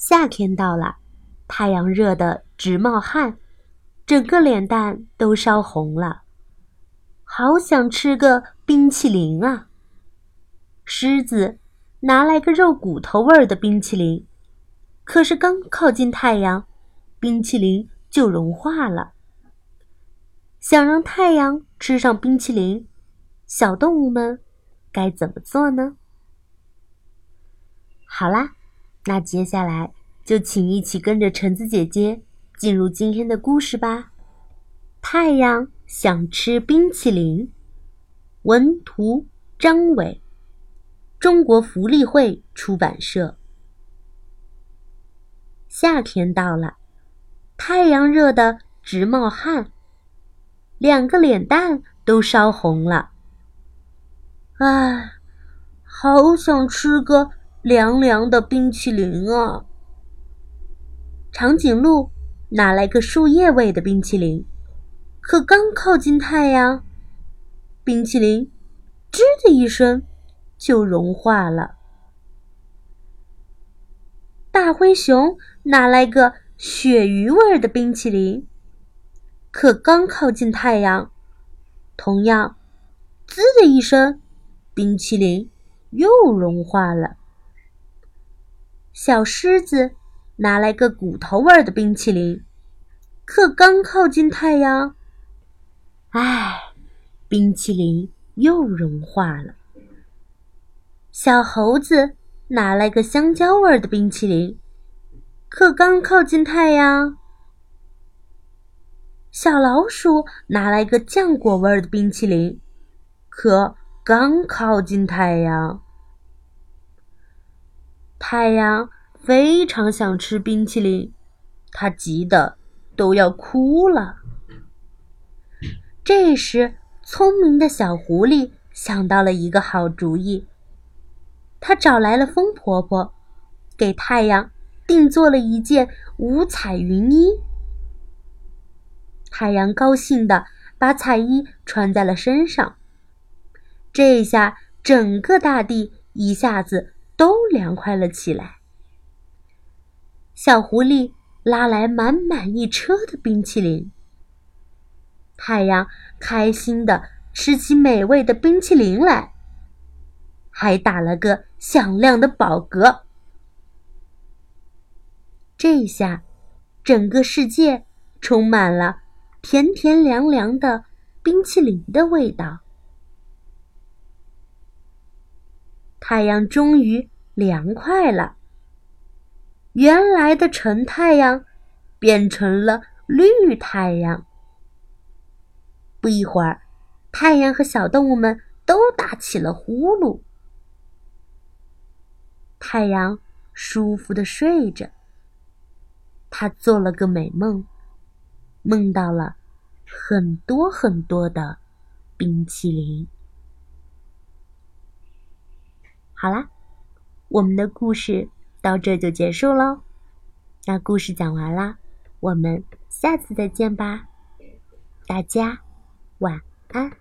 夏天到了，太阳热得直冒汗，整个脸蛋都烧红了，好想吃个冰淇淋啊！狮子拿来个肉骨头味儿的冰淇淋，可是刚靠近太阳，冰淇淋就融化了。想让太阳吃上冰淇淋，小动物们该怎么做呢？好啦。那接下来就请一起跟着橙子姐姐进入今天的故事吧。太阳想吃冰淇淋，文图张伟，中国福利会出版社。夏天到了，太阳热得直冒汗，两个脸蛋都烧红了。唉，好想吃个。凉凉的冰淇淋啊！长颈鹿拿来个树叶味的冰淇淋，可刚靠近太阳，冰淇淋“吱”的一声就融化了。大灰熊拿来个鳕鱼味的冰淇淋，可刚靠近太阳，同样“滋”的一声，冰淇淋又融化了。小狮子拿来个骨头味儿的冰淇淋，可刚靠近太阳，唉，冰淇淋又融化了。小猴子拿来个香蕉味儿的冰淇淋，可刚靠近太阳，小老鼠拿来个浆果味儿的冰淇淋，可刚靠近太阳。太阳非常想吃冰淇淋，它急得都要哭了。这时，聪明的小狐狸想到了一个好主意，他找来了风婆婆，给太阳定做了一件五彩云衣。太阳高兴的把彩衣穿在了身上，这下整个大地一下子。都凉快了起来。小狐狸拉来满满一车的冰淇淋，太阳开心的吃起美味的冰淇淋来，还打了个响亮的饱嗝。这下，整个世界充满了甜甜凉凉的冰淇淋的味道。太阳终于凉快了。原来的橙太阳变成了绿太阳。不一会儿，太阳和小动物们都打起了呼噜。太阳舒服的睡着，他做了个美梦，梦到了很多很多的冰淇淋。好啦，我们的故事到这就结束喽。那故事讲完啦，我们下次再见吧。大家晚安。